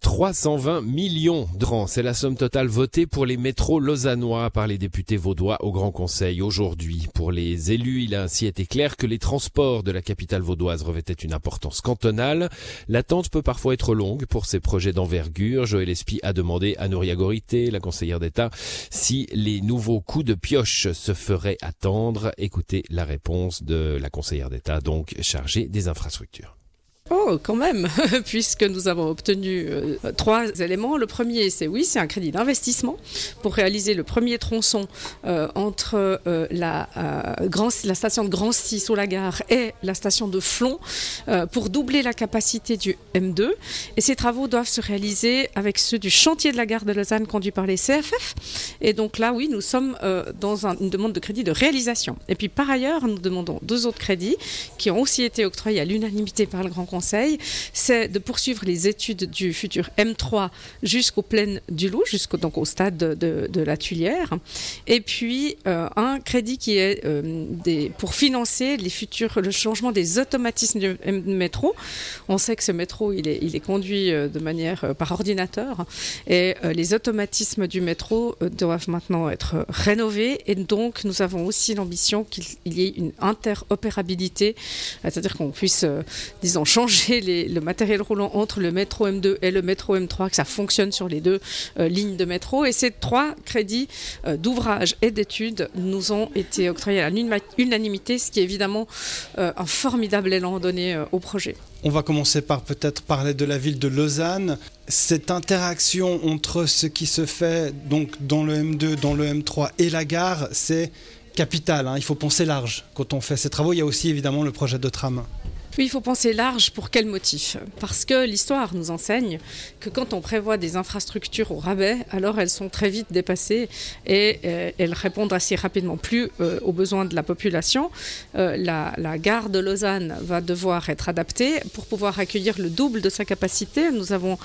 320 millions de c'est la somme totale votée pour les métros lausannois par les députés vaudois au Grand Conseil aujourd'hui. Pour les élus, il a ainsi été clair que les transports de la capitale vaudoise revêtaient une importance cantonale. L'attente peut parfois être longue pour ces projets d'envergure. Joël Espy a demandé à Nouria Gorité, la conseillère d'État, si les nouveaux coups de pioche se feraient attendre. Écoutez la réponse de la conseillère d'État, donc chargée des infrastructures. Oh, quand même, puisque nous avons obtenu euh, trois éléments. Le premier, c'est oui, c'est un crédit d'investissement pour réaliser le premier tronçon euh, entre euh, la station de Grancy sous la gare et la station de Flon pour doubler la capacité du M2. Et ces travaux doivent se réaliser avec ceux du chantier de la gare de Lausanne conduit par les CFF. Et donc là, oui, nous sommes dans une demande de crédit de réalisation. Et puis par ailleurs, nous demandons deux autres crédits qui ont aussi été octroyés à l'unanimité par le Grand conseil, c'est de poursuivre les études du futur M3 jusqu'aux plaines du Loup, jusqu'au donc au stade de, la Tuilière, et puis euh, un crédit qui est euh, pour financer les futurs, le changement des automatismes du métro. On sait que ce métro, il est, il est conduit euh, de manière par ordinateur, et les automatismes du métro doivent maintenant être rénovés, et donc nous avons aussi l'ambition qu'il y ait une interopérabilité, c'est-à-dire qu'on puisse, disons, changer le matériel roulant entre le métro M2 et le métro M3, que ça fonctionne sur les deux euh, lignes de métro. Et ces trois crédits euh, d'ouvrage et d'études nous ont été octroyés à l'unanimité, ce qui est évidemment euh, un formidable élan donné au projet. On va commencer par peut-être parler de la ville de Lausanne. Cette interaction entre ce qui se fait donc dans le M2, dans le M3 et la gare, c'est capital. Hein. Il faut penser large quand on fait ces travaux. Il y a aussi évidemment le projet de tram. Oui, il faut penser large. Pour quel motif Parce que l'histoire nous enseigne que quand on prévoit des infrastructures au rabais, alors elles sont très vite dépassées et euh, elles répondent assez rapidement plus euh, aux besoins de la population. Euh, la, gare de Lausanne va devoir être adaptée pour pouvoir accueillir le double de sa capacité. Nous avons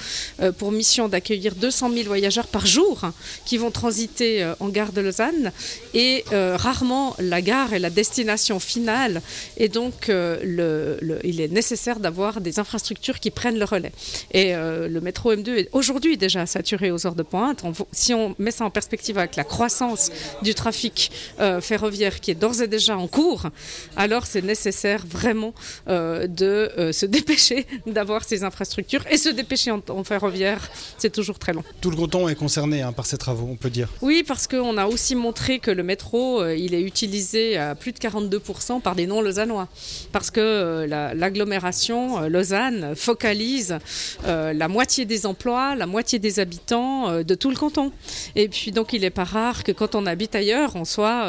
pour mission d'accueillir 200 000 voyageurs par jour qui vont transiter en gare de Lausanne et rarement la gare est la destination finale. Et donc le il est nécessaire d'avoir des infrastructures qui prennent le relais. Et euh, le métro M2 est aujourd'hui déjà saturé aux heures de pointe. si on met ça en perspective avec la croissance du trafic euh, ferroviaire qui est d'ores et déjà en cours, alors c'est nécessaire vraiment euh, de se dépêcher d'avoir ces infrastructures. Et se dépêcher en, ferroviaire, c'est toujours très long. Tout le canton est concerné hein, par ces travaux, on peut dire. Oui, parce qu'on a aussi montré que le métro, il est utilisé à plus de 42% par des non-lausannois. Parce que la l'agglomération euh, Lausanne focalise euh, la moitié des emplois, la moitié des habitants euh, de tout le canton. Et puis donc il n'est pas rare que quand on habite ailleurs, on soit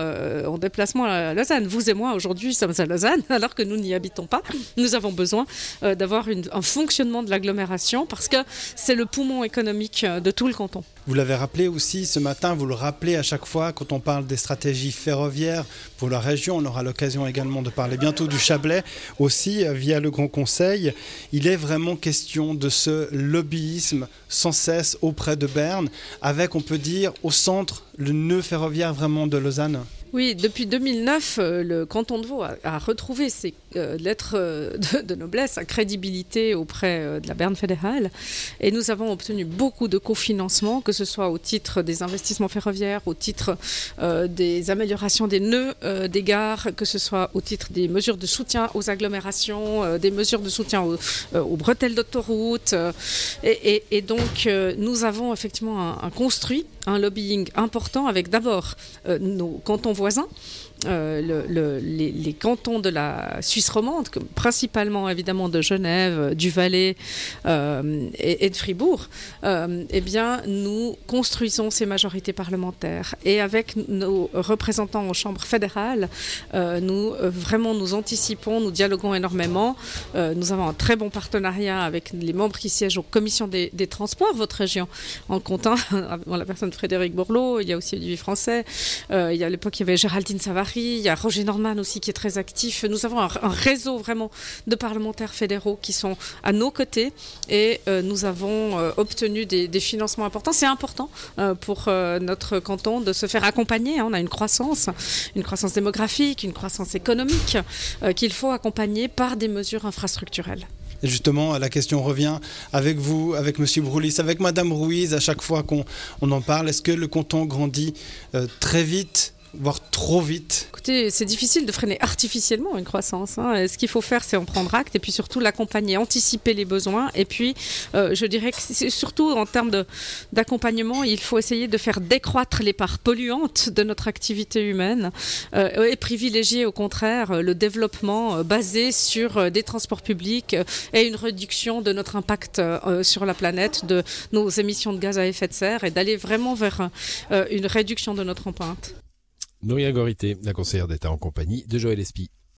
en déplacement à Lausanne. Vous et moi aujourd'hui sommes à Lausanne alors que nous n'y habitons pas. Nous avons besoin d'avoir un fonctionnement de l'agglomération parce que c'est le poumon économique de tout le canton. Vous l'avez rappelé aussi ce matin, vous le rappelez à chaque fois quand on parle des stratégies ferroviaires pour la région. On aura l'occasion également de parler bientôt du Chablais aussi euh, via le Grand Conseil. Il est vraiment question de ce lobbyisme sans cesse auprès de Berne, avec, on peut dire, au centre le nœud ferroviaire vraiment de Lausanne. Oui, depuis 2009, euh, le canton de Vaud a, retrouvé ses euh, lettres euh, de, noblesse, sa crédibilité auprès de la Berne fédérale. Et nous avons obtenu beaucoup de cofinancement, que ce soit au titre des investissements ferroviaires, au titre des améliorations des nœuds des gares, que ce soit au titre des mesures de soutien aux agglomérations, des mesures de soutien aux, bretelles d'autoroute. Et, donc, nous avons effectivement un, construit un lobbying important avec d'abord nos cantons voisins euh, les, cantons de la Suisse romande, principalement évidemment de Genève, du Valais euh, et, de Fribourg, euh, eh bien, nous construisons ces majorités parlementaires. Et avec nos représentants aux chambres fédérales, nous vraiment nous anticipons, nous dialoguons énormément. nous avons un très bon partenariat avec les membres qui siègent aux commissions des, transports, votre région, en comptant la personne de Frédéric Bourlot, il y a aussi du français, il y a à l'époque il y avait Géraldine Paris, il y a Roger Norman aussi qui est très actif. Nous avons un, réseau vraiment de parlementaires fédéraux qui sont à nos côtés et nous avons obtenu des, financements importants. C'est important pour notre canton de se faire accompagner. Hein. On a une croissance, une croissance démographique, une croissance économique qu'il faut accompagner par des mesures infrastructurelles. Et justement, la question revient avec vous, avec M. Broulis, avec Mme Ruiz, à chaque fois qu'on en parle. Est-ce que le canton grandit euh, très vite voire trop vite Écoutez, c'est difficile de freiner artificiellement une croissance. Hein. Ce qu'il faut faire, c'est en prendre acte et puis surtout l'accompagner, anticiper les besoins. Et puis, euh, je dirais que c'est surtout en termes d'accompagnement, il faut essayer de faire décroître les parts polluantes de notre activité humaine euh, et privilégier au contraire le développement euh, basé sur des transports publics et une réduction de notre impact sur la planète, de nos émissions de gaz à effet de serre et d'aller vraiment vers une réduction de notre empreinte. Nouria Gorité, la conseillère d'État en compagnie de Joël Espy.